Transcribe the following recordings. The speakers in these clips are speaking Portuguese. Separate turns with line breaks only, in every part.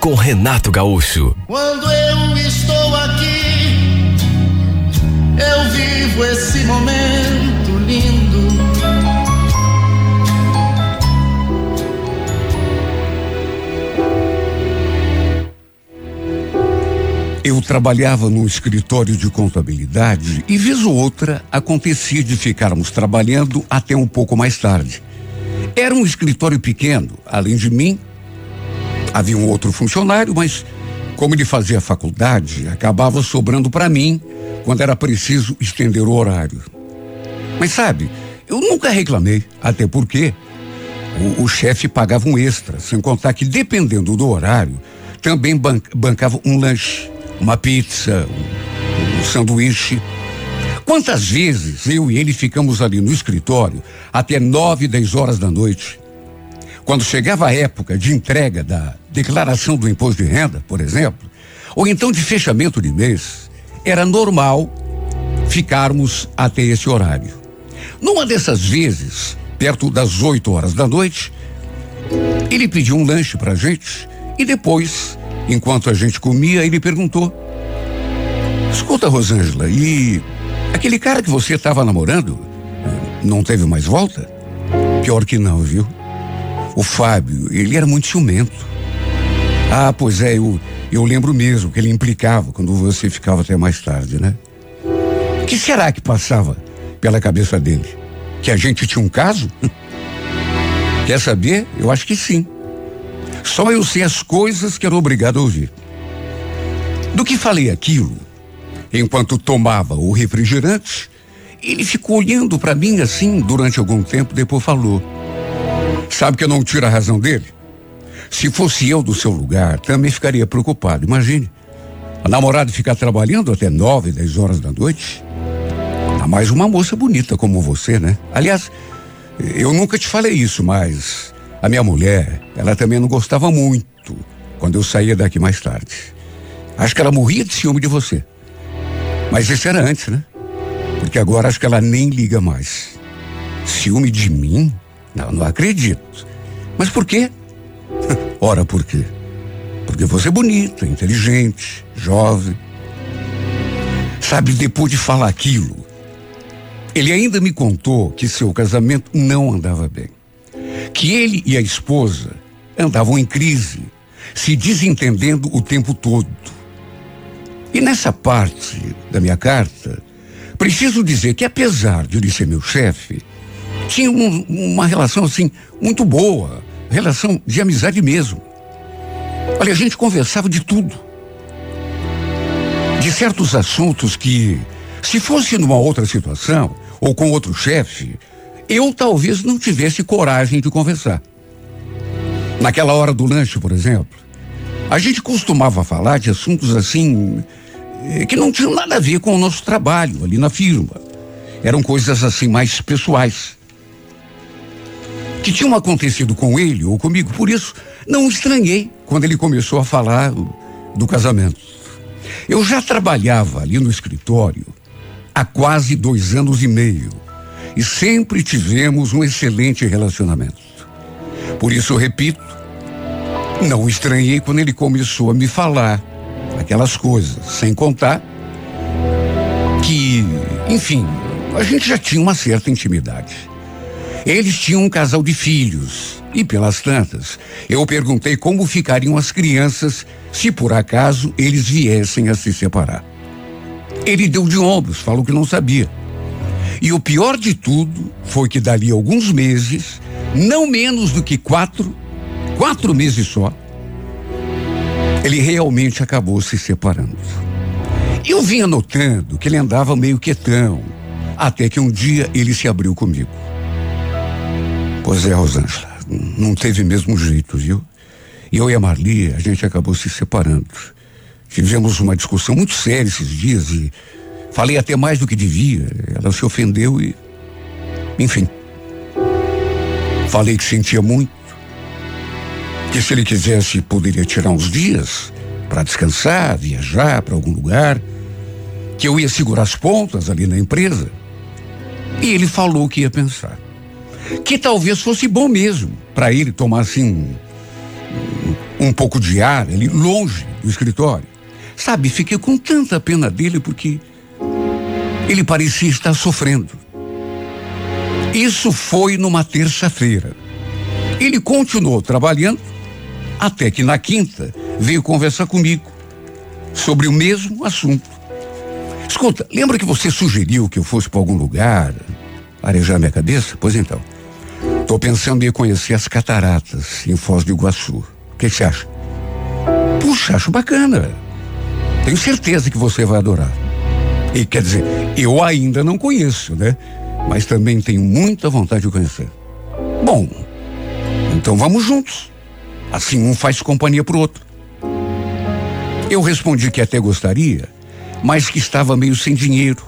com Renato Gaúcho.
Quando eu estou aqui, eu vivo esse momento lindo.
Eu trabalhava num escritório de contabilidade e, vez ou outra, acontecia de ficarmos trabalhando até um pouco mais tarde. Era um escritório pequeno, além de mim, havia um outro funcionário, mas como ele fazia faculdade, acabava sobrando para mim quando era preciso estender o horário. Mas sabe, eu nunca reclamei, até porque o, o chefe pagava um extra, sem contar que, dependendo do horário, também ban bancava um lanche, uma pizza, um, um sanduíche. Quantas vezes eu e ele ficamos ali no escritório até nove, dez horas da noite? Quando chegava a época de entrega da declaração do imposto de renda, por exemplo, ou então de fechamento de mês, era normal ficarmos até esse horário. Numa dessas vezes, perto das 8 horas da noite, ele pediu um lanche pra gente e depois, enquanto a gente comia, ele perguntou: Escuta, Rosângela, e aquele cara que você estava namorando não teve mais volta? Pior que não, viu? O Fábio, ele era muito ciumento. Ah, pois é, eu, eu lembro mesmo que ele implicava quando você ficava até mais tarde, né? O que será que passava pela cabeça dele? Que a gente tinha um caso? Quer saber? Eu acho que sim. Só eu sei as coisas que era obrigado a ouvir. Do que falei aquilo, enquanto tomava o refrigerante, ele ficou olhando para mim assim durante algum tempo, depois falou. Sabe que eu não tiro a razão dele? Se fosse eu do seu lugar, também ficaria preocupado. Imagine. A namorada ficar trabalhando até nove, dez horas da noite. A mais uma moça bonita como você, né? Aliás, eu nunca te falei isso, mas a minha mulher, ela também não gostava muito quando eu saía daqui mais tarde. Acho que ela morria de ciúme de você. Mas isso era antes, né? Porque agora acho que ela nem liga mais. Ciúme de mim? Não, não acredito. Mas por quê? Ora, por quê? Porque você é bonita, inteligente, jovem. Sabe, depois de falar aquilo, ele ainda me contou que seu casamento não andava bem. Que ele e a esposa andavam em crise, se desentendendo o tempo todo. E nessa parte da minha carta, preciso dizer que apesar de ele ser meu chefe, tinha um, uma relação assim muito boa, relação de amizade mesmo. Olha, a gente conversava de tudo. De certos assuntos que, se fosse numa outra situação, ou com outro chefe, eu talvez não tivesse coragem de conversar. Naquela hora do lanche, por exemplo, a gente costumava falar de assuntos assim eh, que não tinham nada a ver com o nosso trabalho ali na firma. Eram coisas assim mais pessoais. Que tinham acontecido com ele ou comigo, por isso não estranhei quando ele começou a falar do casamento. Eu já trabalhava ali no escritório há quase dois anos e meio e sempre tivemos um excelente relacionamento. Por isso, eu repito, não estranhei quando ele começou a me falar aquelas coisas, sem contar que, enfim, a gente já tinha uma certa intimidade. Eles tinham um casal de filhos e, pelas tantas, eu perguntei como ficariam as crianças se por acaso eles viessem a se separar. Ele deu de ombros, falou que não sabia. E o pior de tudo foi que dali alguns meses, não menos do que quatro, quatro meses só, ele realmente acabou se separando. Eu vinha notando que ele andava meio quietão, até que um dia ele se abriu comigo. Pois é, Rosângela, não teve mesmo jeito, viu? Eu e a Marli, a gente acabou se separando. Tivemos uma discussão muito séria esses dias e falei até mais do que devia. Ela se ofendeu e. Enfim. Falei que sentia muito. Que se ele quisesse, poderia tirar uns dias para descansar, viajar para algum lugar. Que eu ia segurar as pontas ali na empresa. E ele falou que ia pensar. Que talvez fosse bom mesmo para ele tomar assim um, um pouco de ar ali longe do escritório. Sabe, fiquei com tanta pena dele porque ele parecia estar sofrendo. Isso foi numa terça-feira. Ele continuou trabalhando até que na quinta veio conversar comigo sobre o mesmo assunto. Escuta, lembra que você sugeriu que eu fosse para algum lugar arejar minha cabeça? Pois então. Estou pensando em conhecer as cataratas em Foz do Iguaçu. O que você acha? Puxa, acho bacana. Tenho certeza que você vai adorar. E quer dizer, eu ainda não conheço, né? Mas também tenho muita vontade de conhecer. Bom, então vamos juntos. Assim um faz companhia pro outro. Eu respondi que até gostaria, mas que estava meio sem dinheiro.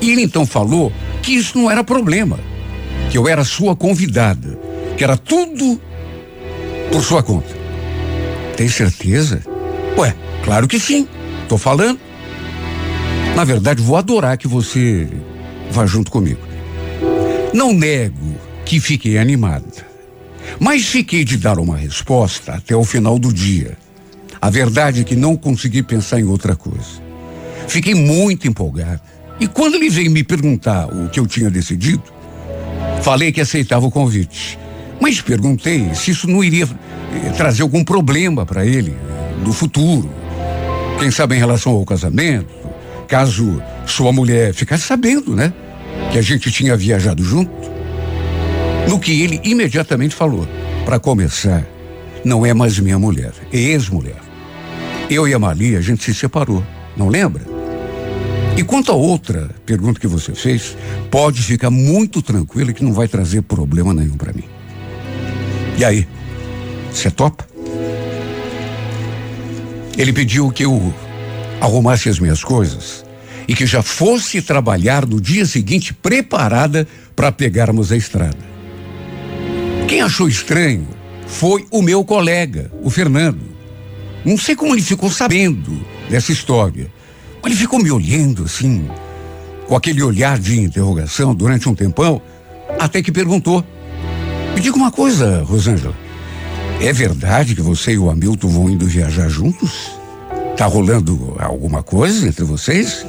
E ele então falou que isso não era problema, que eu era sua convidada, que era tudo por sua conta. Tem certeza? Ué, claro que sim. Tô falando. Na verdade, vou adorar que você vá junto comigo. Não nego que fiquei animada, mas fiquei de dar uma resposta até o final do dia. A verdade é que não consegui pensar em outra coisa. Fiquei muito empolgada. E quando ele veio me perguntar o que eu tinha decidido, falei que aceitava o convite. Mas perguntei se isso não iria eh, trazer algum problema para ele no futuro. Quem sabe em relação ao casamento, caso sua mulher ficasse sabendo, né? Que a gente tinha viajado junto. No que ele imediatamente falou: para começar, não é mais minha mulher, é ex-mulher. Eu e a Malia, a gente se separou, não lembra? E quanto a outra pergunta que você fez, pode ficar muito tranquilo que não vai trazer problema nenhum para mim. E aí, você topa? Ele pediu que eu arrumasse as minhas coisas e que já fosse trabalhar no dia seguinte preparada para pegarmos a estrada. Quem achou estranho foi o meu colega, o Fernando. Não sei como ele ficou sabendo dessa história, ele ficou me olhando assim, com aquele olhar de interrogação durante um tempão, até que perguntou: Me diga uma coisa, Rosângela. É verdade que você e o Hamilton vão indo viajar juntos? Tá rolando alguma coisa entre vocês?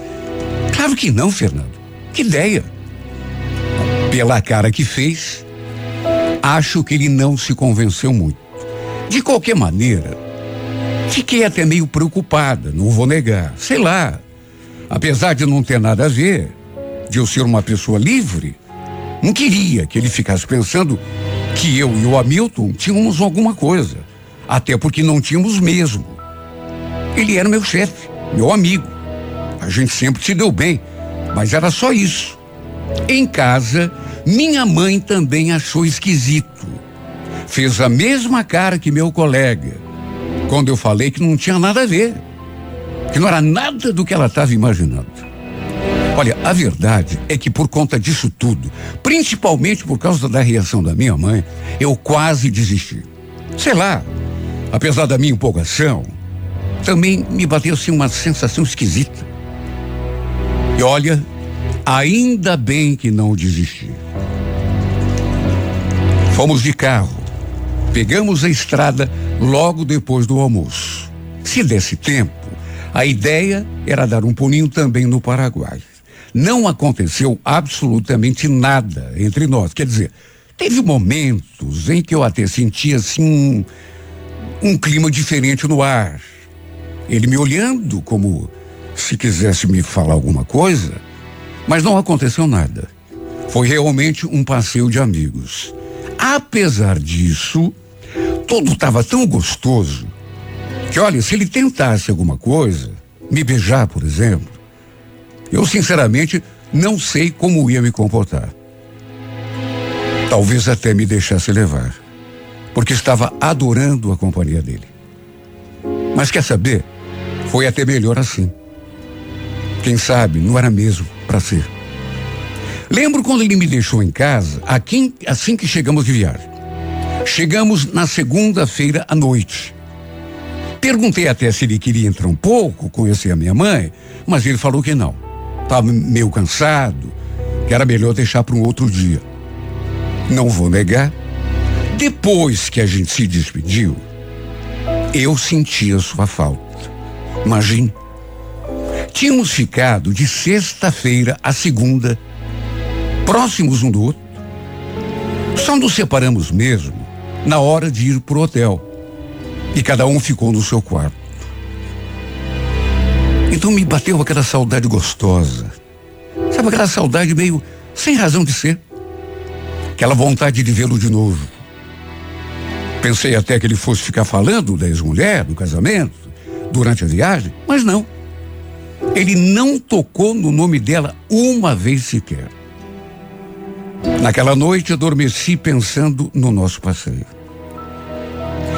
Claro que não, Fernando. Que ideia. Pela cara que fez, acho que ele não se convenceu muito. De qualquer maneira, fiquei até meio preocupada, não vou negar. Sei lá. Apesar de não ter nada a ver, de eu ser uma pessoa livre, não queria que ele ficasse pensando que eu e o Hamilton tínhamos alguma coisa. Até porque não tínhamos mesmo. Ele era meu chefe, meu amigo. A gente sempre se deu bem, mas era só isso. Em casa, minha mãe também achou esquisito. Fez a mesma cara que meu colega, quando eu falei que não tinha nada a ver, que não era nada do que ela estava imaginando. Olha, a verdade é que por conta disso tudo, principalmente por causa da reação da minha mãe, eu quase desisti. Sei lá, apesar da minha empolgação, também me bateu assim uma sensação esquisita. E olha, ainda bem que não desisti. Fomos de carro, pegamos a estrada logo depois do almoço. Se desse tempo, a ideia era dar um pulinho também no Paraguai não aconteceu absolutamente nada entre nós. Quer dizer, teve momentos em que eu até sentia assim um, um clima diferente no ar. Ele me olhando como se quisesse me falar alguma coisa, mas não aconteceu nada. Foi realmente um passeio de amigos. Apesar disso, tudo estava tão gostoso que, olha, se ele tentasse alguma coisa, me beijar, por exemplo, eu, sinceramente, não sei como ia me comportar. Talvez até me deixasse levar, porque estava adorando a companhia dele. Mas quer saber? Foi até melhor assim. Quem sabe não era mesmo para ser. Lembro quando ele me deixou em casa, aqui, assim que chegamos de viagem. Chegamos na segunda-feira à noite. Perguntei até se ele queria entrar um pouco, conhecer a minha mãe, mas ele falou que não. Estava meio cansado, que era melhor deixar para um outro dia. Não vou negar. Depois que a gente se despediu, eu senti a sua falta. Imagine. Tínhamos ficado de sexta-feira a segunda, próximos um do outro. Só nos separamos mesmo na hora de ir pro hotel. E cada um ficou no seu quarto. Então me bateu aquela saudade gostosa. Sabe aquela saudade meio sem razão de ser? Aquela vontade de vê-lo de novo. Pensei até que ele fosse ficar falando da ex-mulher, do casamento, durante a viagem, mas não. Ele não tocou no nome dela uma vez sequer. Naquela noite adormeci pensando no nosso passeio.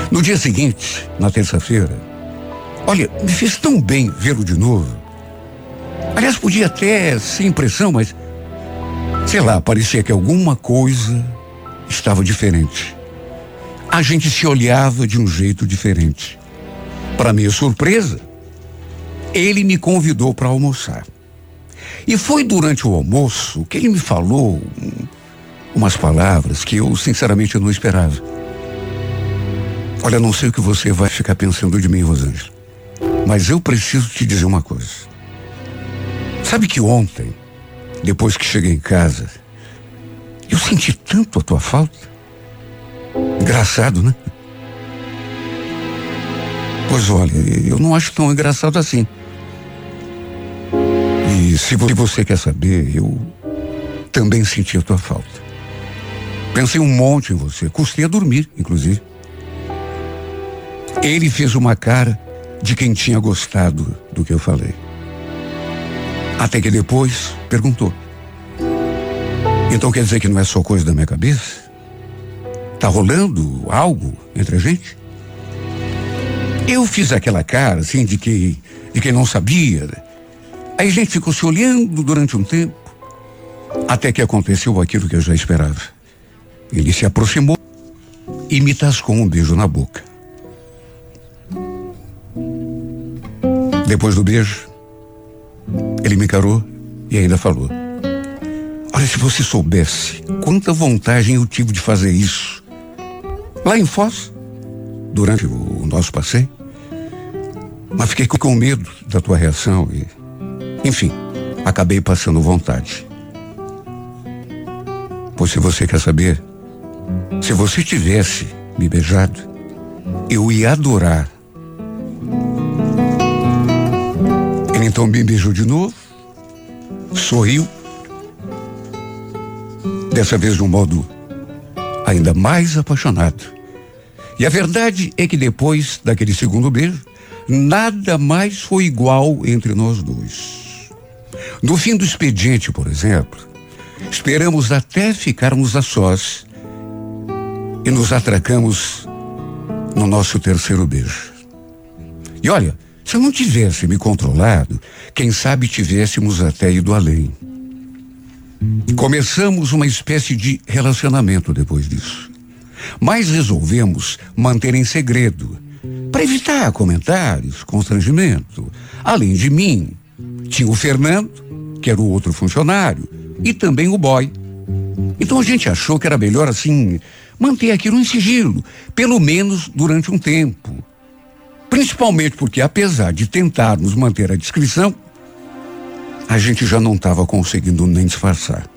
No dia seguinte, na terça-feira, olha, me fez tão bem vê-lo de novo. Aliás, podia até ser impressão, mas sei lá, parecia que alguma coisa estava diferente. A gente se olhava de um jeito diferente. Para minha surpresa, ele me convidou para almoçar. E foi durante o almoço que ele me falou umas palavras que eu sinceramente não esperava. Olha, não sei o que você vai ficar pensando de mim, Rosângela, mas eu preciso te dizer uma coisa. Sabe que ontem, depois que cheguei em casa, eu senti tanto a tua falta. Engraçado, né? Pois olha, eu não acho tão engraçado assim. E se você quer saber, eu também senti a tua falta. Pensei um monte em você, custei a dormir, inclusive. Ele fez uma cara de quem tinha gostado do que eu falei. Até que depois perguntou: Então quer dizer que não é só coisa da minha cabeça? Tá rolando algo entre a gente? Eu fiz aquela cara, assim, de que de quem não sabia. Aí a gente ficou se olhando durante um tempo, até que aconteceu aquilo que eu já esperava. Ele se aproximou e me tascou um beijo na boca. Depois do beijo, ele me encarou e ainda falou: Olha, se você soubesse quanta vontade eu tive de fazer isso. Lá em Foz, durante o nosso passeio. Mas fiquei com medo da tua reação e, enfim, acabei passando vontade. Pois se você quer saber, se você tivesse me beijado, eu ia adorar então me beijou de novo, sorriu, dessa vez de um modo ainda mais apaixonado. E a verdade é que depois daquele segundo beijo, nada mais foi igual entre nós dois. No fim do expediente, por exemplo, esperamos até ficarmos a sós e nos atracamos no nosso terceiro beijo. E olha, se eu não tivesse me controlado, quem sabe tivéssemos até ido além. Começamos uma espécie de relacionamento depois disso. Mas resolvemos manter em segredo, para evitar comentários, constrangimento. Além de mim, tinha o Fernando, que era o outro funcionário, e também o boy. Então a gente achou que era melhor assim manter aquilo em sigilo, pelo menos durante um tempo Principalmente porque, apesar de tentarmos manter a descrição, a gente já não estava conseguindo nem disfarçar.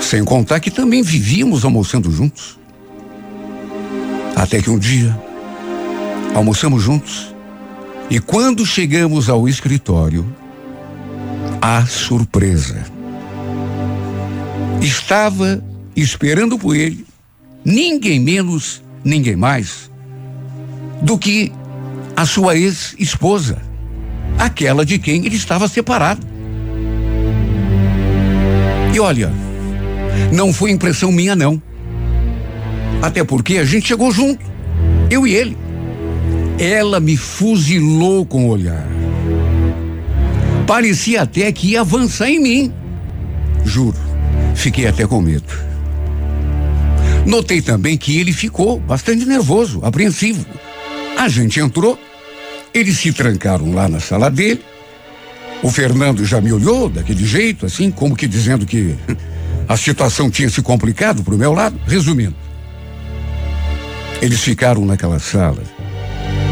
Sem contar que também vivíamos almoçando juntos. Até que um dia, almoçamos juntos e quando chegamos ao escritório, a surpresa. Estava esperando por ele ninguém menos, ninguém mais do que a sua ex-esposa, aquela de quem ele estava separado. E olha, não foi impressão minha, não. Até porque a gente chegou junto, eu e ele. Ela me fuzilou com o olhar. Parecia até que ia avançar em mim. Juro, fiquei até com medo. Notei também que ele ficou bastante nervoso, apreensivo. A gente entrou, eles se trancaram lá na sala dele. O Fernando já me olhou daquele jeito, assim, como que dizendo que a situação tinha se complicado para o meu lado. Resumindo, eles ficaram naquela sala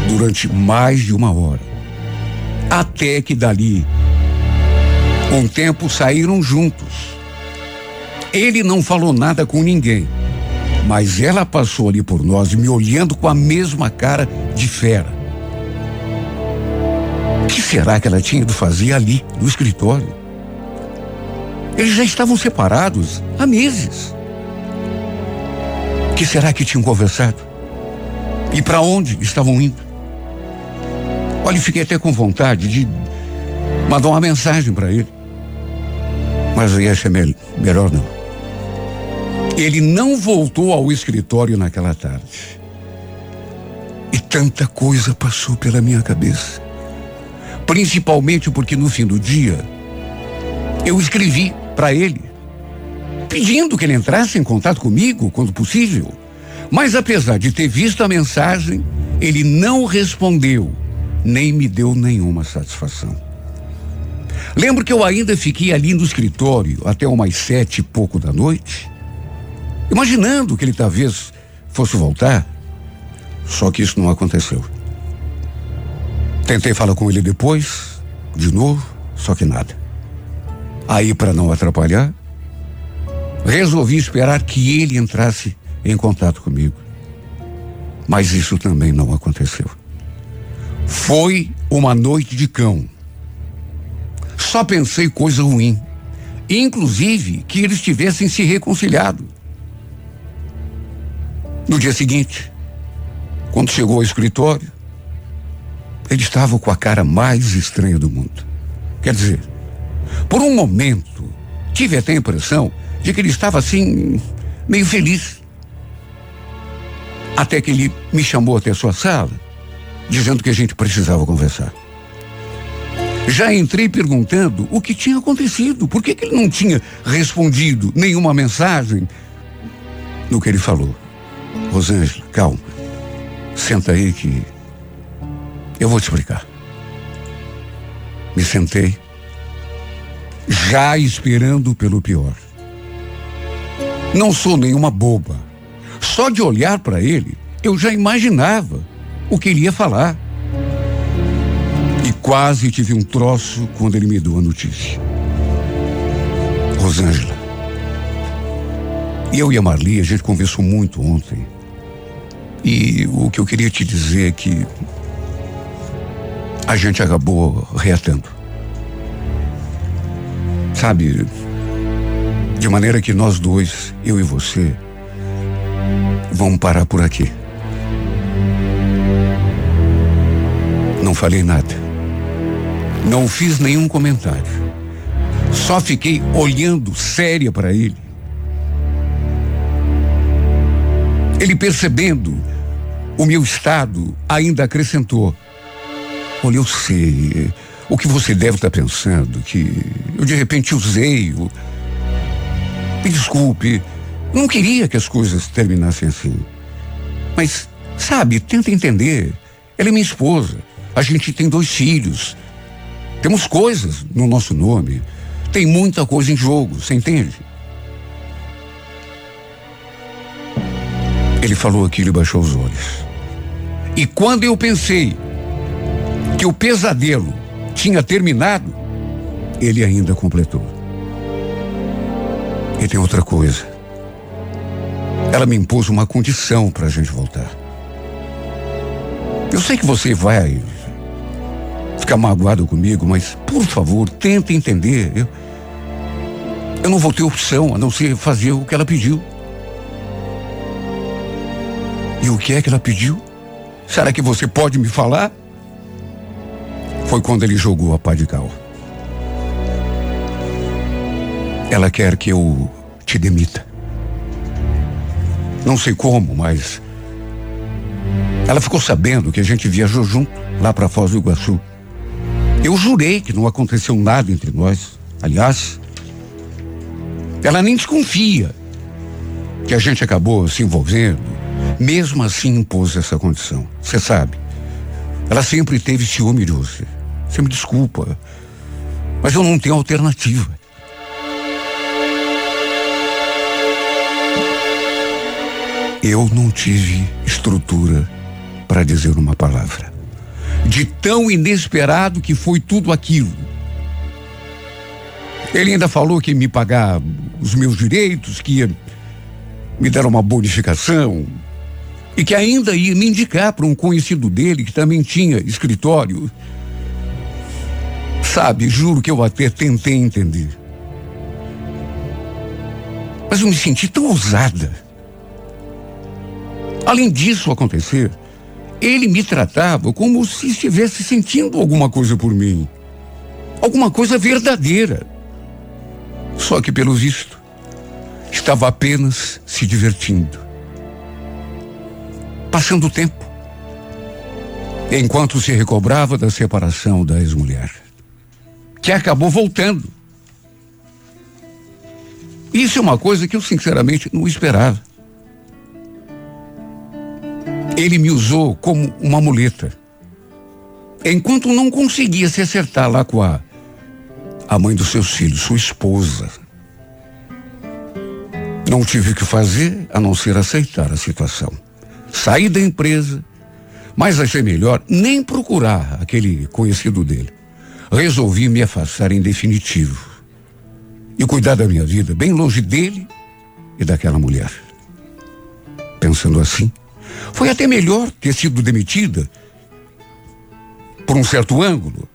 durante mais de uma hora. Até que dali, um tempo saíram juntos. Ele não falou nada com ninguém, mas ela passou ali por nós, me olhando com a mesma cara de fera. O que será que ela tinha ido fazer ali, no escritório? Eles já estavam separados há meses. O que será que tinham conversado? E para onde estavam indo? Olha, fiquei até com vontade de mandar uma mensagem para ele. Mas eu ser melhor não. Ele não voltou ao escritório naquela tarde. E tanta coisa passou pela minha cabeça. Principalmente porque no fim do dia eu escrevi para ele pedindo que ele entrasse em contato comigo quando possível. Mas apesar de ter visto a mensagem, ele não respondeu, nem me deu nenhuma satisfação. Lembro que eu ainda fiquei ali no escritório até umas sete e pouco da noite, imaginando que ele talvez fosse voltar. Só que isso não aconteceu. Tentei falar com ele depois, de novo, só que nada. Aí, para não atrapalhar, resolvi esperar que ele entrasse em contato comigo. Mas isso também não aconteceu. Foi uma noite de cão. Só pensei coisa ruim. Inclusive que eles tivessem se reconciliado. No dia seguinte, quando chegou ao escritório, ele estava com a cara mais estranha do mundo. Quer dizer, por um momento, tive até a impressão de que ele estava assim, meio feliz. Até que ele me chamou até sua sala, dizendo que a gente precisava conversar. Já entrei perguntando o que tinha acontecido, por que, que ele não tinha respondido nenhuma mensagem no que ele falou. Rosângela, calma. Senta aí que eu vou te explicar. Me sentei, já esperando pelo pior. Não sou nenhuma boba. Só de olhar para ele, eu já imaginava o que ele ia falar. E quase tive um troço quando ele me deu a notícia. Rosângela, eu e a Marli, a gente conversou muito ontem. E o que eu queria te dizer é que a gente acabou reatando. Sabe, de maneira que nós dois, eu e você, vamos parar por aqui. Não falei nada. Não fiz nenhum comentário. Só fiquei olhando séria para ele. Ele percebendo o meu estado, ainda acrescentou: Olha, eu sei. O que você deve estar pensando, que eu de repente usei. O... Me desculpe. Não queria que as coisas terminassem assim. Mas, sabe, tenta entender. Ela é minha esposa. A gente tem dois filhos. Temos coisas no nosso nome. Tem muita coisa em jogo, você entende? Ele falou aquilo e baixou os olhos. E quando eu pensei que o pesadelo tinha terminado, ele ainda completou. E tem outra coisa. Ela me impôs uma condição para a gente voltar. Eu sei que você vai ficar magoado comigo, mas por favor, tenta entender. Eu, eu não vou ter opção a não ser fazer o que ela pediu. E o que é que ela pediu? Será que você pode me falar? Foi quando ele jogou a pá de cal. Ela quer que eu te demita. Não sei como, mas Ela ficou sabendo que a gente viajou junto lá para Foz do Iguaçu. Eu jurei que não aconteceu nada entre nós. Aliás, ela nem desconfia que a gente acabou se envolvendo. Mesmo assim impôs essa condição. Você sabe, ela sempre teve ciúme de você. Você me desculpa, mas eu não tenho alternativa. Eu não tive estrutura para dizer uma palavra. De tão inesperado que foi tudo aquilo. Ele ainda falou que ia me pagar os meus direitos, que ia me dar uma bonificação e que ainda ia me indicar para um conhecido dele que também tinha escritório. Sabe, juro que eu até tentei entender. Mas eu me senti tão ousada. Além disso acontecer, ele me tratava como se estivesse sentindo alguma coisa por mim. Alguma coisa verdadeira. Só que, pelo visto, estava apenas se divertindo. Passando o tempo. Enquanto se recobrava da separação da ex-mulher. Que acabou voltando. Isso é uma coisa que eu sinceramente não esperava. Ele me usou como uma muleta. Enquanto não conseguia se acertar lá com a, a mãe dos seus filhos, sua esposa. Não tive o que fazer a não ser aceitar a situação. Saí da empresa, mas achei melhor nem procurar aquele conhecido dele. Resolvi me afastar em definitivo e cuidar da minha vida bem longe dele e daquela mulher. Pensando assim, foi até melhor ter sido demitida por um certo ângulo,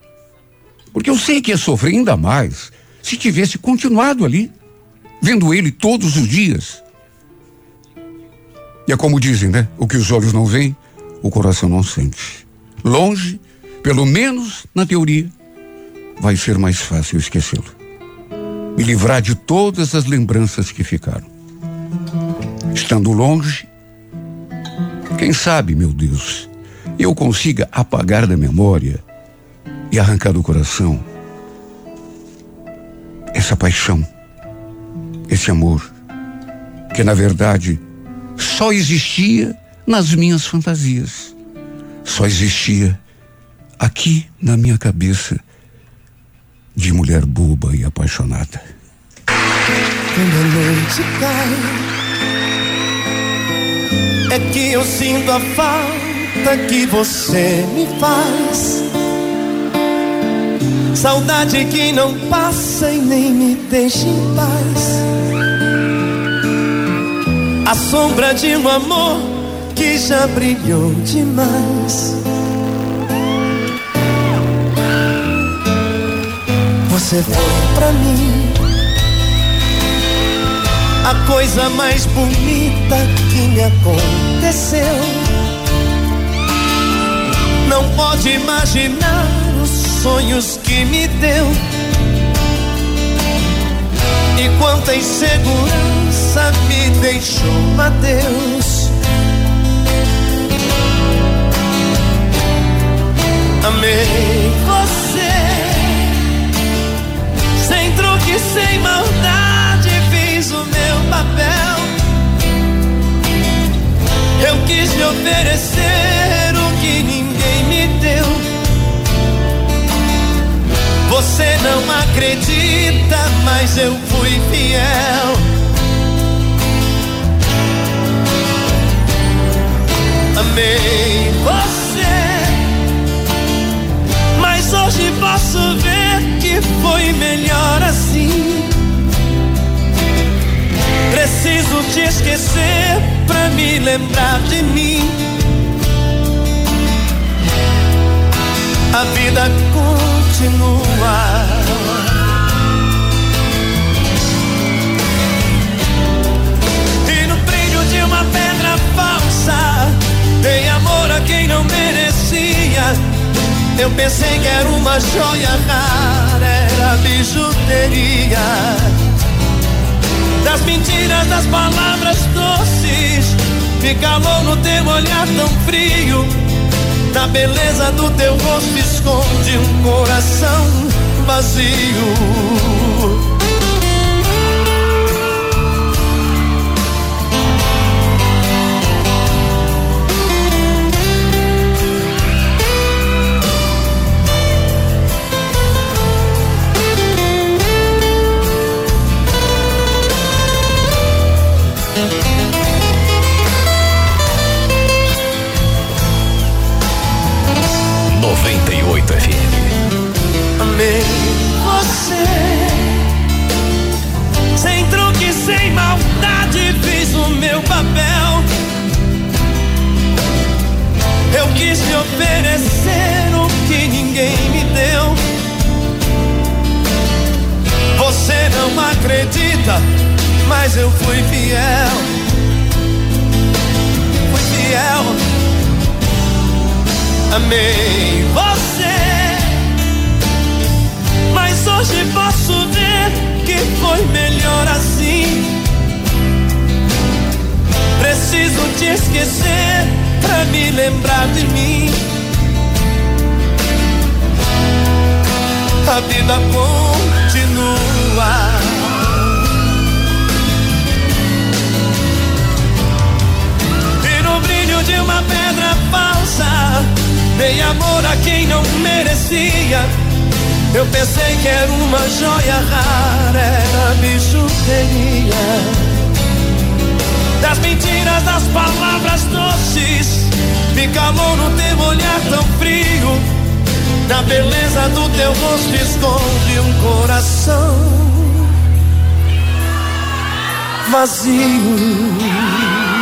porque eu sei que ia sofrer ainda mais se tivesse continuado ali, vendo ele todos os dias. E é como dizem, né? O que os olhos não veem, o coração não sente. Longe, pelo menos na teoria, vai ser mais fácil esquecê-lo. Me livrar de todas as lembranças que ficaram. Estando longe, quem sabe, meu Deus, eu consiga apagar da memória e arrancar do coração essa paixão, esse amor, que na verdade só existia nas minhas fantasias, só existia aqui na minha cabeça de mulher boba e apaixonada.
Quando a noite cai é que eu sinto a falta que você me faz. Saudade que não passa e nem me deixa em paz. A sombra de um amor que já brilhou demais. Você foi pra mim a coisa mais bonita que me aconteceu. Não pode imaginar os sonhos que me deu. E quanta insegurança me deixou, adeus. Amei você, sem truque, sem maldade o meu papel. Eu quis lhe oferecer o que ninguém me deu. Você não acredita, mas eu fui fiel. Amei você, mas hoje posso ver que foi melhor assim. Preciso te esquecer pra me lembrar de mim. A vida continua. Dei amor a quem não merecia. Eu pensei que era uma joia rara, era bijuteria das mentiras, das palavras doces, Me calou no teu olhar tão frio. Na beleza do teu rosto esconde um coração vazio. Amei você hoje posso ver que foi melhor assim. Preciso te esquecer pra me lembrar de mim. A vida continua. E no brilho de uma pedra falsa, dei amor a quem não merecia eu pensei que era uma joia rara, era bijuteria. Das mentiras, das palavras doces, me calou no teu olhar tão frio. Na beleza do teu rosto esconde um coração vazio.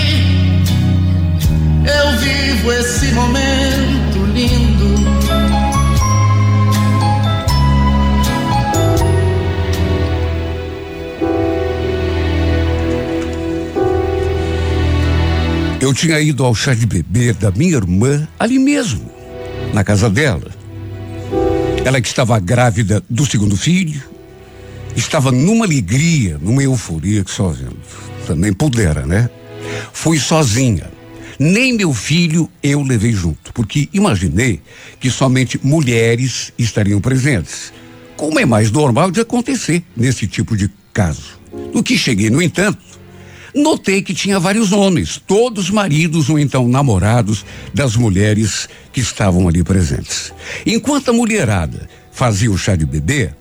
eu vivo esse momento lindo.
Eu tinha ido ao chá de bebê da minha irmã ali mesmo, na casa dela. Ela que estava grávida do segundo filho, estava numa alegria, numa euforia que só também pudera, né? Fui sozinha. Nem meu filho eu levei junto, porque imaginei que somente mulheres estariam presentes, como é mais normal de acontecer nesse tipo de caso. No que cheguei, no entanto, notei que tinha vários homens, todos maridos ou então namorados das mulheres que estavam ali presentes. Enquanto a mulherada fazia o chá de bebê,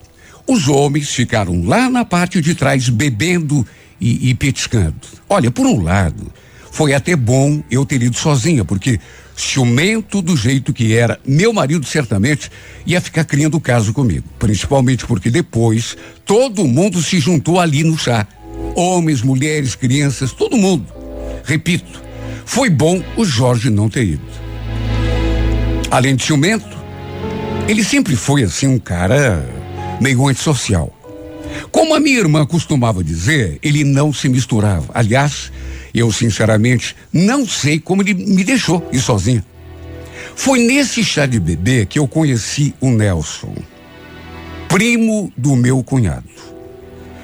os homens ficaram lá na parte de trás bebendo e, e petiscando. Olha, por um lado, foi até bom eu ter ido sozinha, porque ciumento do jeito que era, meu marido certamente ia ficar criando caso comigo. Principalmente porque depois todo mundo se juntou ali no chá. Homens, mulheres, crianças, todo mundo. Repito, foi bom o Jorge não ter ido. Além de ciumento, ele sempre foi assim um cara meio antissocial. Como a minha irmã costumava dizer, ele não se misturava. Aliás, eu, sinceramente, não sei como ele me deixou ir sozinho. Foi nesse chá de bebê que eu conheci o Nelson, primo do meu cunhado.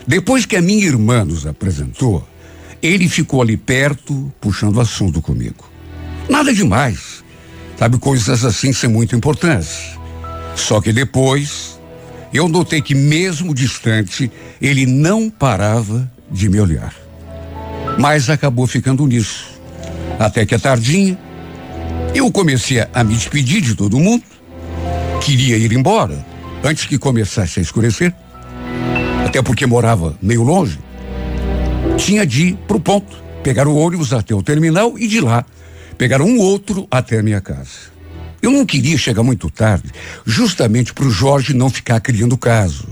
Depois que a minha irmã nos apresentou, ele ficou ali perto, puxando assunto comigo. Nada demais. Sabe, coisas assim são muito importantes. Só que depois, eu notei que, mesmo distante, ele não parava de me olhar mas acabou ficando nisso. Até que a tardinha, eu comecei a me despedir de todo mundo, queria ir embora antes que começasse a escurecer, até porque morava meio longe. Tinha de ir pro ponto, pegar o ônibus até o terminal e de lá pegar um outro até a minha casa. Eu não queria chegar muito tarde, justamente para o Jorge não ficar criando caso.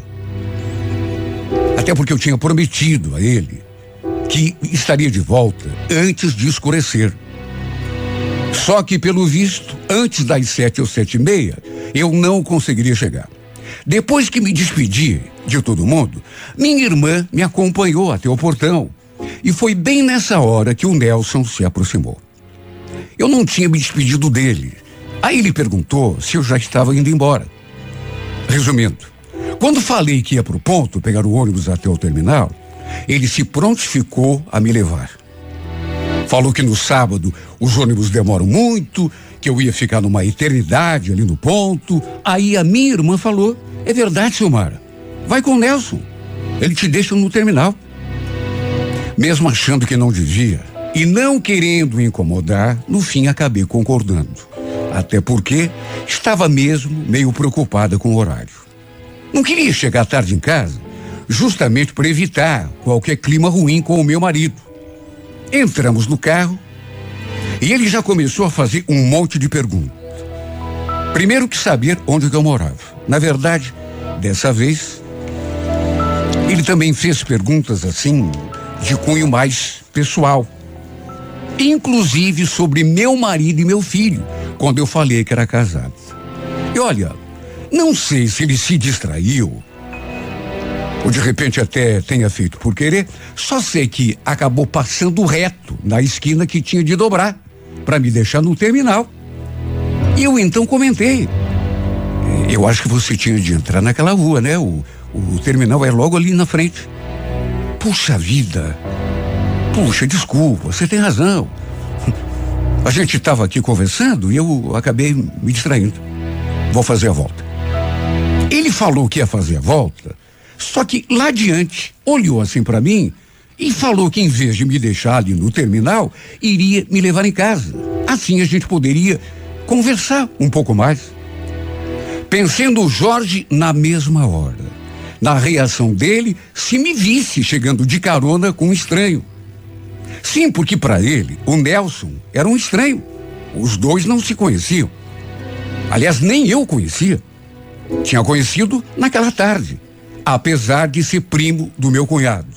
Até porque eu tinha prometido a ele que estaria de volta antes de escurecer. Só que, pelo visto, antes das sete ou sete e meia, eu não conseguiria chegar. Depois que me despedi de todo mundo, minha irmã me acompanhou até o portão. E foi bem nessa hora que o Nelson se aproximou. Eu não tinha me despedido dele. Aí ele perguntou se eu já estava indo embora. Resumindo, quando falei que ia para o ponto, pegar o ônibus até o terminal, ele se prontificou a me levar. Falou que no sábado os ônibus demoram muito, que eu ia ficar numa eternidade ali no ponto. Aí a minha irmã falou: É verdade, Silmara. Vai com o Nelson. Ele te deixa no terminal. Mesmo achando que não devia e não querendo incomodar, no fim acabei concordando. Até porque estava mesmo meio preocupada com o horário. Não queria chegar tarde em casa, justamente para evitar qualquer clima ruim com o meu marido. Entramos no carro e ele já começou a fazer um monte de perguntas. Primeiro que saber onde eu morava. Na verdade, dessa vez, ele também fez perguntas assim, de cunho mais pessoal. Inclusive sobre meu marido e meu filho, quando eu falei que era casado. E olha, não sei se ele se distraiu ou de repente até tenha feito por querer, só sei que acabou passando reto na esquina que tinha de dobrar para me deixar no terminal. E eu então comentei. Eu acho que você tinha de entrar naquela rua, né? O, o terminal é logo ali na frente. Puxa vida. Puxa, desculpa, você tem razão. A gente estava aqui conversando e eu acabei me distraindo. Vou fazer a volta. Ele falou que ia fazer a volta só que lá adiante, olhou assim para mim e falou que em vez de me deixar ali no terminal, iria me levar em casa. Assim a gente poderia conversar um pouco mais. Pensei no Jorge na mesma hora. Na reação dele, se me visse chegando de carona com um estranho. Sim, porque para ele, o Nelson era um estranho. Os dois não se conheciam. Aliás, nem eu conhecia. Tinha conhecido naquela tarde apesar de ser primo do meu cunhado.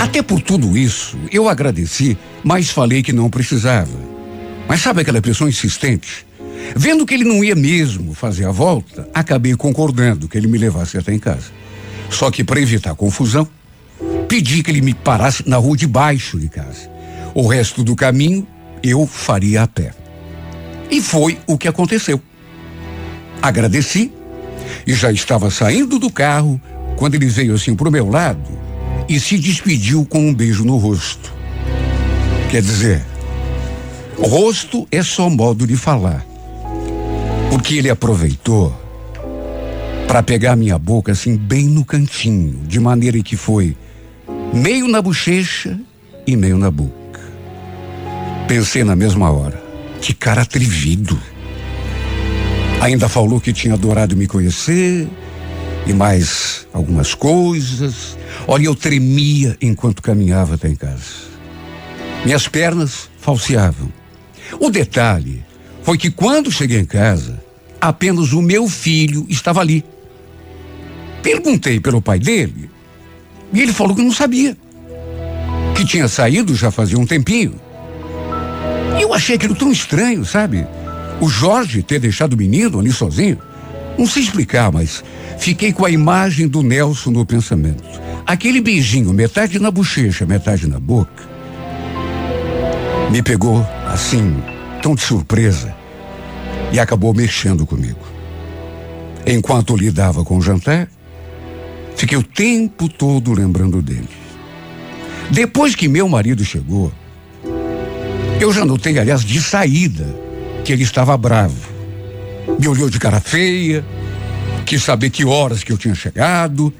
Até por tudo isso, eu agradeci, mas falei que não precisava. Mas sabe aquela pessoa insistente? Vendo que ele não ia mesmo fazer a volta, acabei concordando que ele me levasse até em casa. Só que para evitar confusão, pedi que ele me parasse na rua de baixo de casa. O resto do caminho eu faria a pé. E foi o que aconteceu. Agradeci e já estava saindo do carro quando ele veio assim pro meu lado e se despediu com um beijo no rosto. Quer dizer, rosto é só modo de falar. Porque ele aproveitou para pegar minha boca assim bem no cantinho, de maneira que foi meio na bochecha e meio na boca. Pensei na mesma hora, que cara atrevido. Ainda falou que tinha adorado me conhecer e mais algumas coisas. Olha, eu tremia enquanto caminhava até em casa. Minhas pernas falseavam. O detalhe foi que quando cheguei em casa, apenas o meu filho estava ali. Perguntei pelo pai dele e ele falou que não sabia. Que tinha saído já fazia um tempinho. E eu achei aquilo tão estranho, sabe? O Jorge ter deixado o menino ali sozinho, não sei explicar, mas fiquei com a imagem do Nelson no pensamento. Aquele beijinho, metade na bochecha, metade na boca, me pegou assim, tão de surpresa, e acabou mexendo comigo. Enquanto lidava com o jantar, fiquei o tempo todo lembrando dele. Depois que meu marido chegou, eu já notei, aliás, de saída, que ele estava bravo. Me olhou de cara feia, quis saber que horas que eu tinha chegado,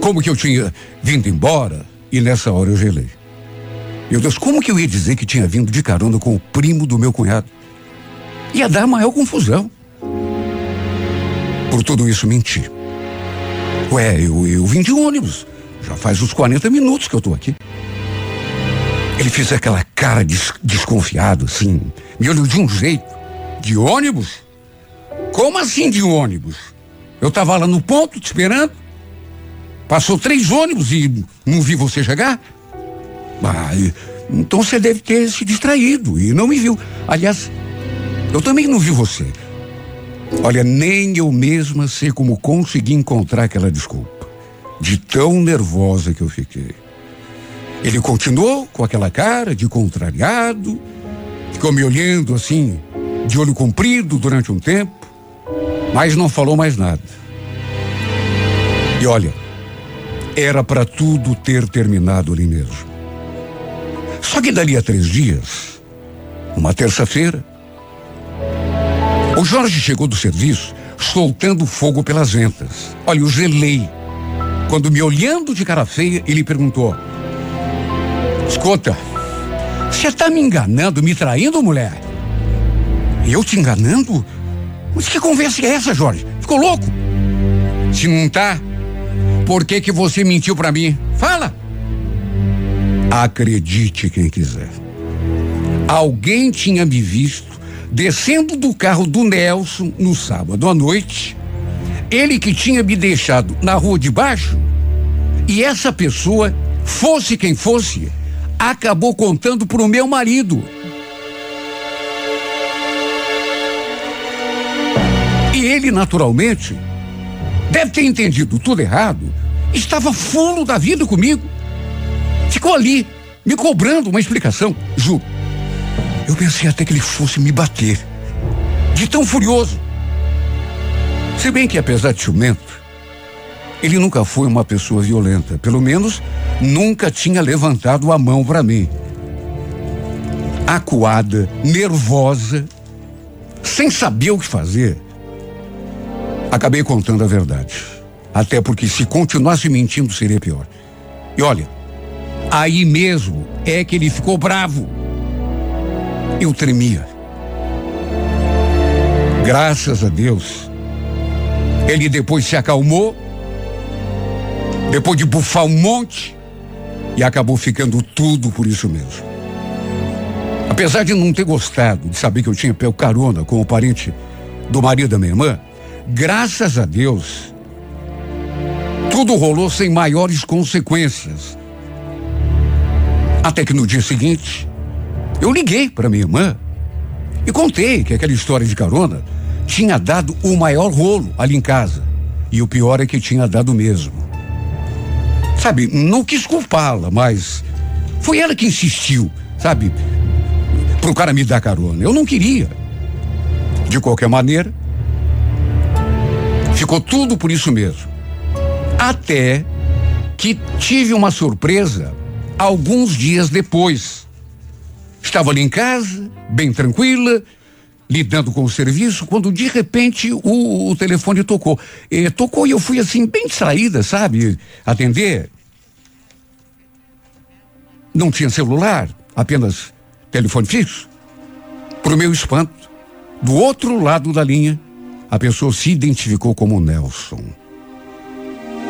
como que eu tinha vindo embora, e nessa hora eu gelei. Meu Deus, como que eu ia dizer que tinha vindo de carona com o primo do meu cunhado? Ia dar maior confusão. Por tudo isso, menti. Ué, eu, eu vim de ônibus. Já faz uns 40 minutos que eu tô aqui. Ele fez aquela cara des, desconfiado, assim, me olhou de um jeito De ônibus? Como assim de ônibus? Eu estava lá no ponto te esperando. Passou três ônibus e não vi você chegar? Ah, então você deve ter se distraído e não me viu. Aliás, eu também não vi você. Olha, nem eu mesma sei como consegui encontrar aquela desculpa. De tão nervosa que eu fiquei. Ele continuou com aquela cara de contrariado, ficou me olhando assim, de olho comprido durante um tempo, mas não falou mais nada. E olha, era para tudo ter terminado ali mesmo. Só que dali a três dias, uma terça-feira, o Jorge chegou do serviço soltando fogo pelas ventas. Olha, eu gelei. Quando me olhando de cara feia, ele perguntou: Escuta, você tá me enganando, me traindo, mulher? Eu te enganando? Mas que conversa é essa, Jorge? Ficou louco? Se não tá, por que que você mentiu para mim? Fala! Acredite quem quiser. Alguém tinha me visto descendo do carro do Nelson no sábado à noite. Ele que tinha me deixado na rua de baixo. E essa pessoa, fosse quem fosse, acabou contando para o meu marido. E ele, naturalmente, deve ter entendido tudo errado. Estava fulo da vida comigo. Ficou ali, me cobrando uma explicação. Ju, eu pensei até que ele fosse me bater. De tão furioso. Se bem que, apesar de ciumento, ele nunca foi uma pessoa violenta. Pelo menos, nunca tinha levantado a mão para mim. Acuada, nervosa, sem saber o que fazer, acabei contando a verdade. Até porque se continuasse mentindo seria pior. E olha, Aí mesmo é que ele ficou bravo. Eu tremia. Graças a Deus, ele depois se acalmou, depois de bufar um monte, e acabou ficando tudo por isso mesmo. Apesar de não ter gostado de saber que eu tinha pego carona com o parente do marido da minha irmã, graças a Deus, tudo rolou sem maiores consequências. Até que no dia seguinte, eu liguei para minha irmã e contei que aquela história de carona tinha dado o maior rolo ali em casa. E o pior é que tinha dado mesmo. Sabe, não quis culpá-la, mas foi ela que insistiu, sabe, pro cara me dar carona. Eu não queria. De qualquer maneira, ficou tudo por isso mesmo. Até que tive uma surpresa alguns dias depois. Estava ali em casa, bem tranquila, lidando com o serviço, quando de repente o, o telefone tocou. E, tocou e eu fui assim, bem distraída, sabe? Atender. Não tinha celular, apenas telefone fixo. Para o meu espanto, do outro lado da linha, a pessoa se identificou como Nelson.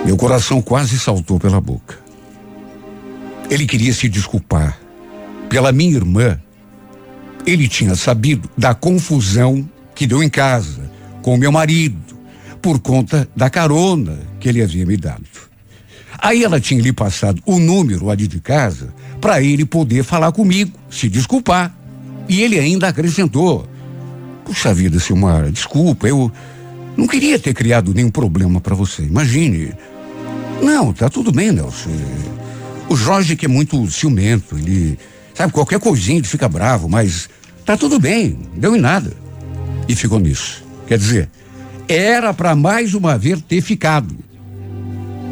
Meu coração quase saltou pela boca. Ele queria se desculpar pela minha irmã. Ele tinha sabido da confusão que deu em casa com meu marido por conta da carona que ele havia me dado. Aí ela tinha lhe passado o número ali de casa para ele poder falar comigo, se desculpar. E ele ainda acrescentou: Puxa vida, Silmar, desculpa, eu não queria ter criado nenhum problema para você. Imagine. Não, tá tudo bem, Nelson. O Jorge que é muito ciumento, ele, sabe, qualquer coisinha ele fica bravo, mas tá tudo bem, deu em nada. E ficou nisso. Quer dizer, era para mais uma vez ter ficado.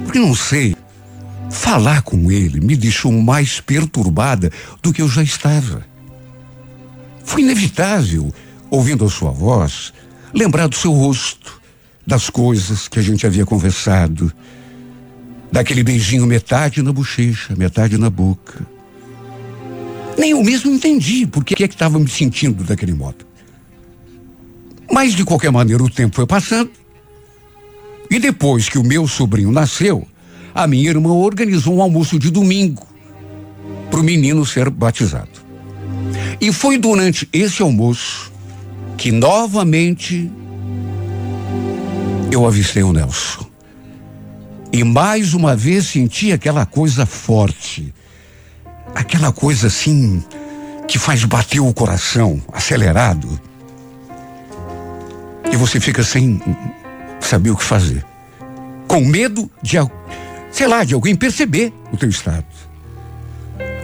Porque não sei, falar com ele me deixou mais perturbada do que eu já estava. Foi inevitável, ouvindo a sua voz, lembrar do seu rosto, das coisas que a gente havia conversado, daquele beijinho metade na bochecha, metade na boca. Nem eu mesmo entendi por que é estava me sentindo daquele modo. Mas de qualquer maneira o tempo foi passando. E depois que o meu sobrinho nasceu, a minha irmã organizou um almoço de domingo para o menino ser batizado. E foi durante esse almoço que novamente eu avistei o Nelson. E mais uma vez senti aquela coisa forte. Aquela coisa assim que faz bater o coração, acelerado. E você fica sem saber o que fazer. Com medo de, sei lá, de alguém perceber o teu estado.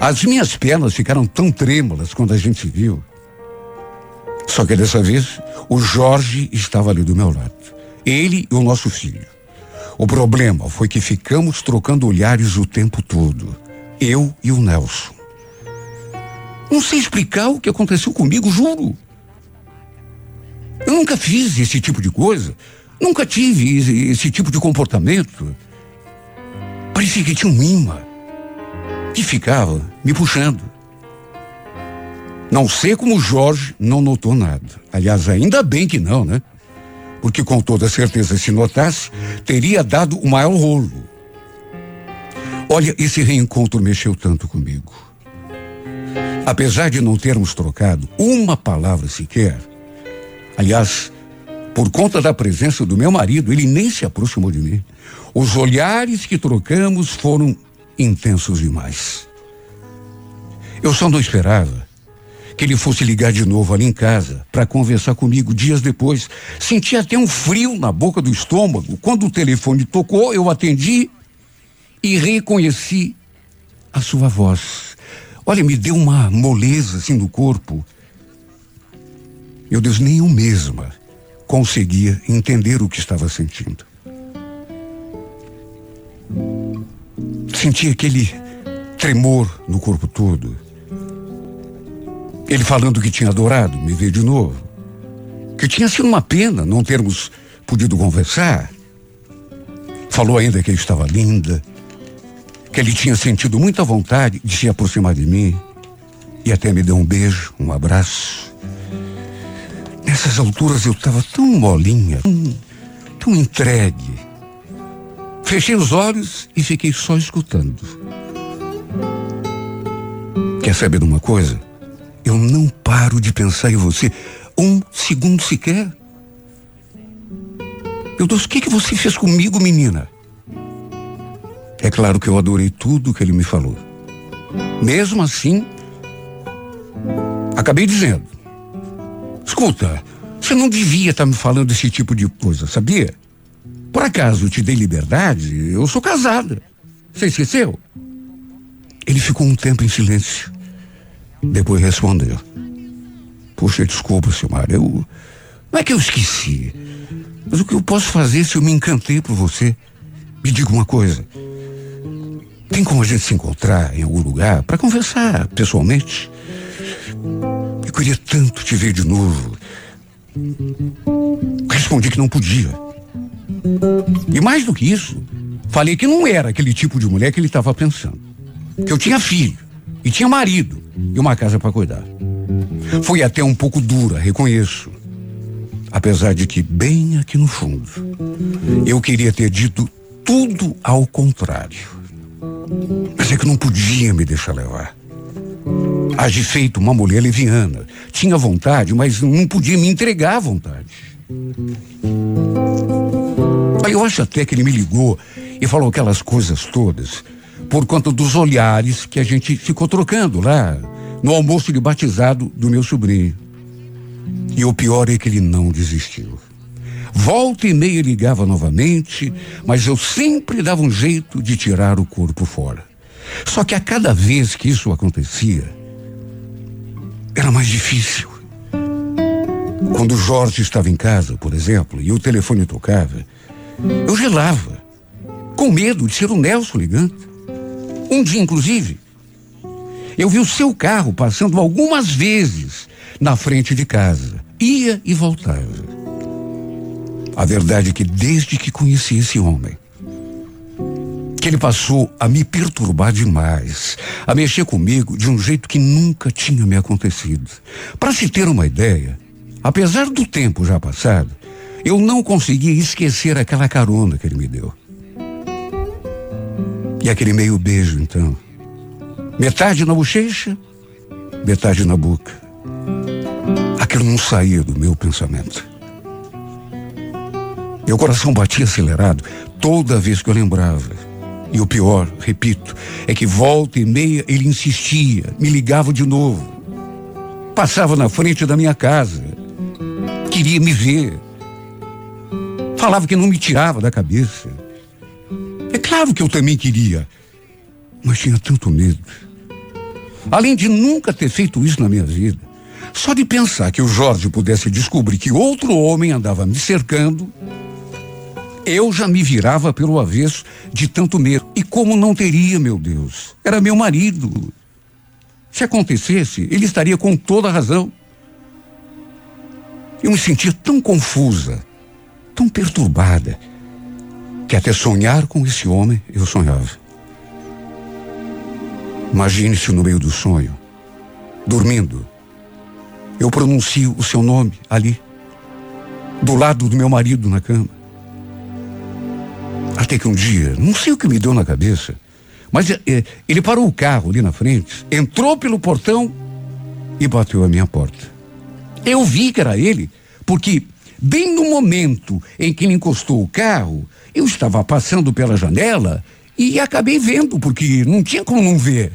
As minhas pernas ficaram tão trêmulas quando a gente viu. Só que dessa vez, o Jorge estava ali do meu lado. Ele e o nosso filho. O problema foi que ficamos trocando olhares o tempo todo. Eu e o Nelson. Não sei explicar o que aconteceu comigo, juro. Eu nunca fiz esse tipo de coisa. Nunca tive esse, esse tipo de comportamento. Parecia que tinha um imã que ficava me puxando. Não sei como o Jorge não notou nada. Aliás, ainda bem que não, né? Porque com toda certeza, se notasse, teria dado o maior rolo. Olha, esse reencontro mexeu tanto comigo. Apesar de não termos trocado uma palavra sequer, aliás, por conta da presença do meu marido, ele nem se aproximou de mim. Os olhares que trocamos foram intensos demais. Eu só não esperava que ele fosse ligar de novo ali em casa para conversar comigo dias depois. Senti até um frio na boca do estômago. Quando o telefone tocou, eu atendi e reconheci a sua voz. Olha, me deu uma moleza assim no corpo. Meu Deus, nem eu mesma conseguia entender o que estava sentindo. Senti aquele tremor no corpo todo. Ele falando que tinha adorado me ver de novo. Que tinha sido uma pena não termos podido conversar. Falou ainda que eu estava linda, que ele tinha sentido muita vontade de se aproximar de mim e até me deu um beijo, um abraço. Nessas alturas eu estava tão molinha, tão, tão entregue. Fechei os olhos e fiquei só escutando. Quer saber de uma coisa? Eu não paro de pensar em você um segundo sequer. Meu Deus, o que, que você fez comigo, menina? É claro que eu adorei tudo que ele me falou. Mesmo assim, acabei dizendo: Escuta, você não devia estar me falando esse tipo de coisa, sabia? Por acaso te dei liberdade? Eu sou casada. Você esqueceu? Ele ficou um tempo em silêncio. Depois respondeu. Puxa, desculpa, Silmar. Eu. Não é que eu esqueci. Mas o que eu posso fazer se eu me encantei por você? Me diga uma coisa. Tem como a gente se encontrar em algum lugar para conversar pessoalmente? Eu queria tanto te ver de novo. Respondi que não podia. E mais do que isso, falei que não era aquele tipo de mulher que ele estava pensando. Que eu tinha filho e tinha marido e uma casa para cuidar. Foi até um pouco dura, reconheço. Apesar de que, bem aqui no fundo, eu queria ter dito tudo ao contrário. Mas é que não podia me deixar levar. Agi feito uma mulher leviana. Tinha vontade, mas não podia me entregar à vontade. Aí eu acho até que ele me ligou e falou aquelas coisas todas por conta dos olhares que a gente ficou trocando lá no almoço de batizado do meu sobrinho. E o pior é que ele não desistiu. Volta e meia ligava novamente, mas eu sempre dava um jeito de tirar o corpo fora. Só que a cada vez que isso acontecia, era mais difícil. Quando Jorge estava em casa, por exemplo, e o telefone tocava, eu gelava, com medo de ser o Nelson ligando. Um dia, inclusive, eu vi o seu carro passando algumas vezes na frente de casa. Ia e voltava. A verdade é que desde que conheci esse homem, que ele passou a me perturbar demais, a mexer comigo de um jeito que nunca tinha me acontecido. Para se ter uma ideia, apesar do tempo já passado, eu não conseguia esquecer aquela carona que ele me deu. E aquele meio beijo, então. Metade na bochecha, metade na boca. Aquilo não saía do meu pensamento. Meu coração batia acelerado toda vez que eu lembrava. E o pior, repito, é que volta e meia ele insistia, me ligava de novo. Passava na frente da minha casa. Queria me ver. Falava que não me tirava da cabeça. É claro que eu também queria, mas tinha tanto medo. Além de nunca ter feito isso na minha vida, só de pensar que o Jorge pudesse descobrir que outro homem andava me cercando, eu já me virava pelo avesso de tanto medo. E como não teria, meu Deus? Era meu marido. Se acontecesse, ele estaria com toda a razão. Eu me sentia tão confusa, tão perturbada, que até sonhar com esse homem eu sonhava. Imagine-se no meio do sonho, dormindo. Eu pronuncio o seu nome ali, do lado do meu marido na cama. Até que um dia, não sei o que me deu na cabeça, mas é, ele parou o carro ali na frente, entrou pelo portão e bateu a minha porta. Eu vi que era ele, porque bem no momento em que ele encostou o carro, eu estava passando pela janela e acabei vendo, porque não tinha como não ver.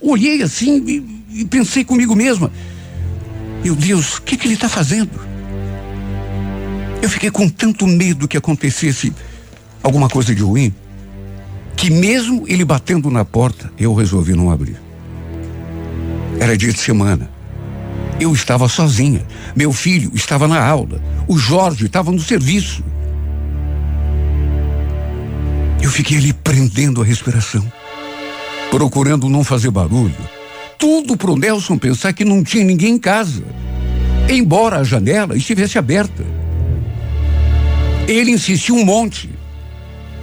Olhei assim e, e pensei comigo mesma: Meu Deus, o que, que ele está fazendo? Eu fiquei com tanto medo que acontecesse alguma coisa de ruim, que mesmo ele batendo na porta, eu resolvi não abrir. Era dia de semana. Eu estava sozinha. Meu filho estava na aula. O Jorge estava no serviço. Eu fiquei ali prendendo a respiração procurando não fazer barulho. Tudo pro Nelson pensar que não tinha ninguém em casa, embora a janela estivesse aberta. Ele insistiu um monte.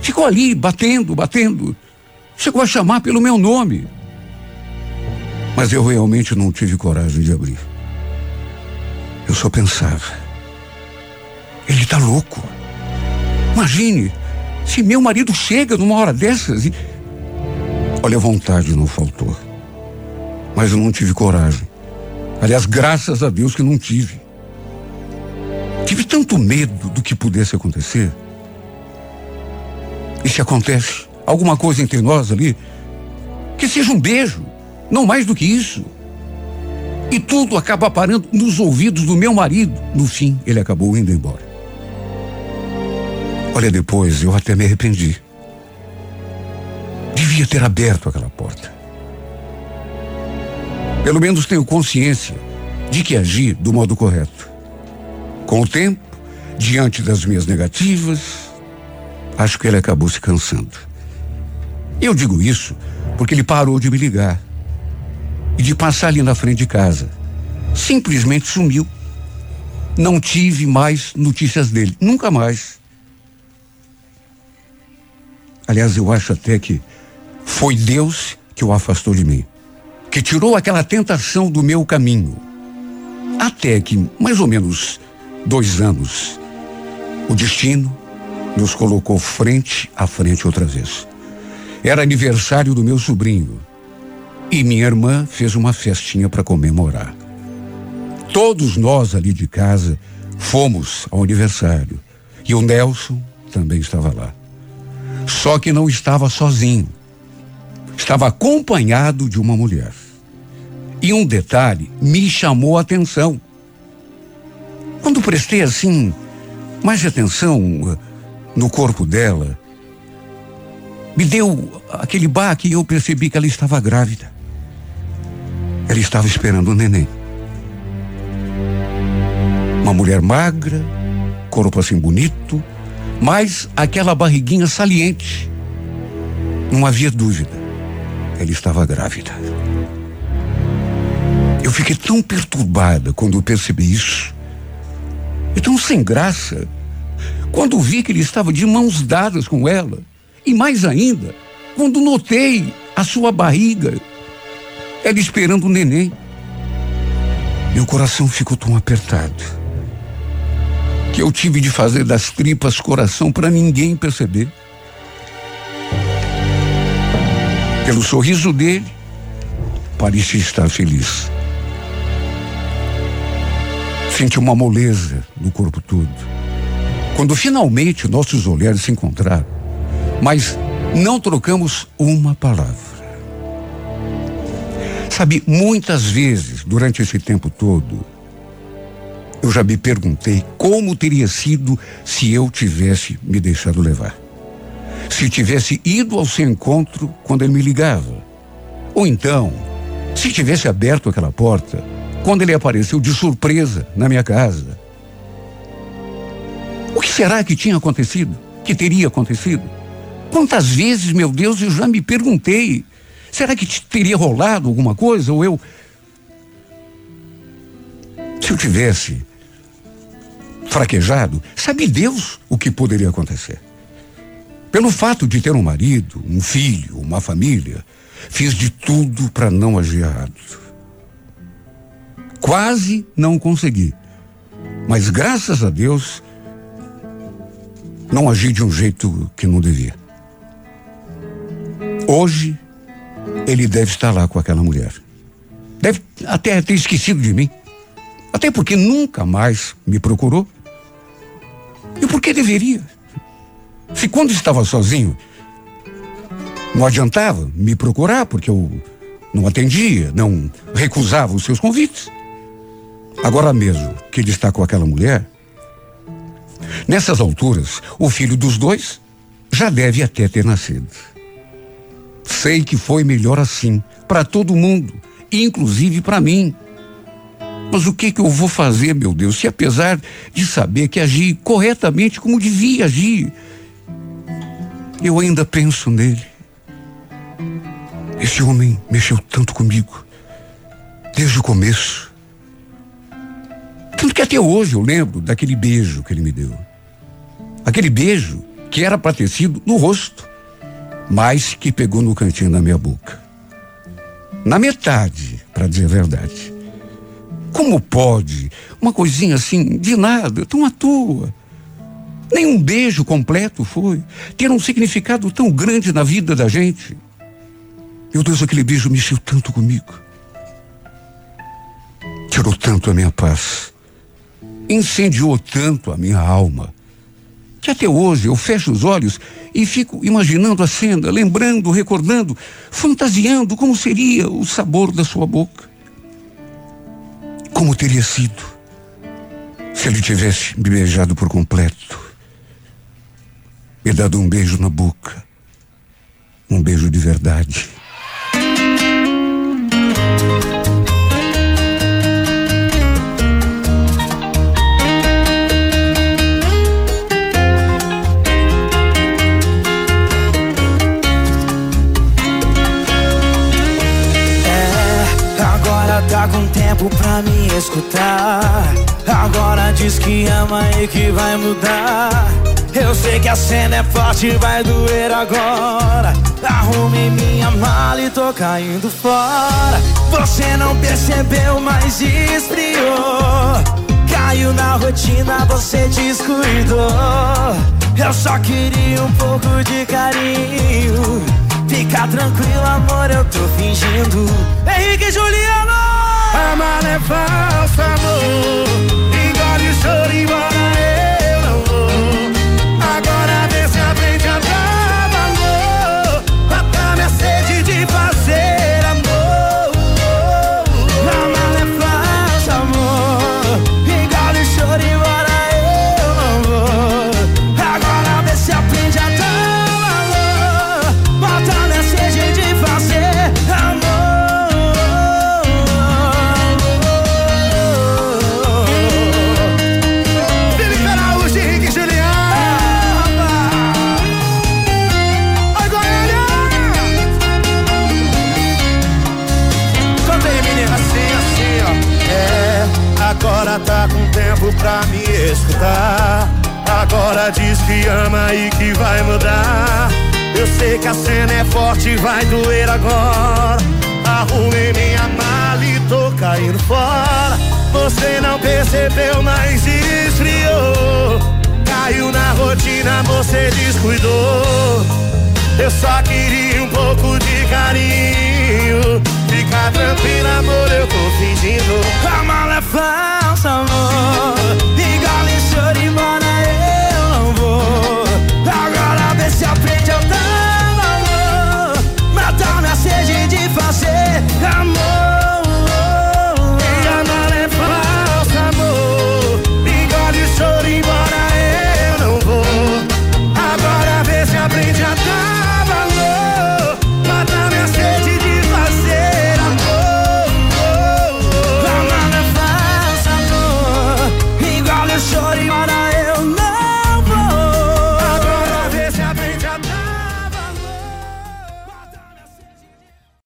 Ficou ali batendo, batendo. Chegou a chamar pelo meu nome. Mas eu realmente não tive coragem de abrir. Eu só pensava. Ele tá louco. Imagine se meu marido chega numa hora dessas e Olha, vontade não faltou. Mas eu não tive coragem. Aliás, graças a Deus que não tive. Tive tanto medo do que pudesse acontecer. E se acontece alguma coisa entre nós ali, que seja um beijo, não mais do que isso. E tudo acaba parando nos ouvidos do meu marido. No fim, ele acabou indo embora. Olha, depois eu até me arrependi devia ter aberto aquela porta. Pelo menos tenho consciência de que agi do modo correto. Com o tempo, diante das minhas negativas, acho que ele acabou se cansando. Eu digo isso porque ele parou de me ligar e de passar ali na frente de casa. Simplesmente sumiu. Não tive mais notícias dele, nunca mais. Aliás, eu acho até que foi Deus que o afastou de mim, que tirou aquela tentação do meu caminho. Até que, mais ou menos dois anos, o destino nos colocou frente a frente outra vez. Era aniversário do meu sobrinho e minha irmã fez uma festinha para comemorar. Todos nós ali de casa fomos ao aniversário e o Nelson também estava lá. Só que não estava sozinho estava acompanhado de uma mulher. E um detalhe me chamou a atenção. Quando prestei assim mais atenção no corpo dela, me deu aquele baque e eu percebi que ela estava grávida. Ela estava esperando o neném. Uma mulher magra, corpo assim bonito, mas aquela barriguinha saliente. Não havia dúvida ela estava grávida. Eu fiquei tão perturbada quando eu percebi isso. E tão sem graça. Quando vi que ele estava de mãos dadas com ela. E mais ainda, quando notei a sua barriga, ela esperando o neném. Meu coração ficou tão apertado que eu tive de fazer das tripas coração para ninguém perceber. Pelo sorriso dele, parecia estar feliz. Senti uma moleza no corpo todo. Quando finalmente nossos olhares se encontraram, mas não trocamos uma palavra. Sabe, muitas vezes durante esse tempo todo, eu já me perguntei como teria sido se eu tivesse me deixado levar. Se tivesse ido ao seu encontro quando ele me ligava. Ou então, se tivesse aberto aquela porta quando ele apareceu de surpresa na minha casa. O que será que tinha acontecido? Que teria acontecido? Quantas vezes, meu Deus, eu já me perguntei: será que teria rolado alguma coisa? Ou eu. Se eu tivesse fraquejado, sabe Deus o que poderia acontecer. Pelo fato de ter um marido, um filho, uma família, fiz de tudo para não agir errado. Quase não consegui. Mas graças a Deus, não agi de um jeito que não devia. Hoje, ele deve estar lá com aquela mulher. Deve até ter esquecido de mim. Até porque nunca mais me procurou. E por que deveria? Se quando estava sozinho, não adiantava me procurar, porque eu não atendia, não recusava os seus convites. Agora mesmo que ele está com aquela mulher, nessas alturas, o filho dos dois já deve até ter nascido. Sei que foi melhor assim, para todo mundo, inclusive para mim. Mas o que que eu vou fazer, meu Deus, se apesar de saber que agi corretamente como devia agir, eu ainda penso nele. Esse homem mexeu tanto comigo, desde o começo. Tanto que até hoje eu lembro daquele beijo que ele me deu. Aquele beijo que era para ter sido no rosto, mas que pegou no cantinho da minha boca. Na metade, para dizer a verdade. Como pode uma coisinha assim, de nada, tão à toa? Nem um beijo completo foi ter um significado tão grande na vida da gente. Meu Deus, aquele beijo mexeu tanto comigo. Tirou tanto a minha paz. Incendiou tanto a minha alma. Que até hoje eu fecho os olhos e fico imaginando a cena, lembrando, recordando, fantasiando como seria o sabor da sua boca. Como teria sido se ele tivesse me beijado por completo, me dado um beijo na boca, um beijo de verdade.
Tempo pra me escutar. Agora diz que ama e que vai mudar. Eu sei que a cena é forte, vai doer agora. Arrume minha mala e tô caindo fora. Você não percebeu, mas esfriou. Caiu na rotina, você descuidou. Eu só queria um pouco de carinho. Fica tranquilo, amor, eu tô fingindo. Henrique e Juliano!
Amar é falso, amor. Engole o choro,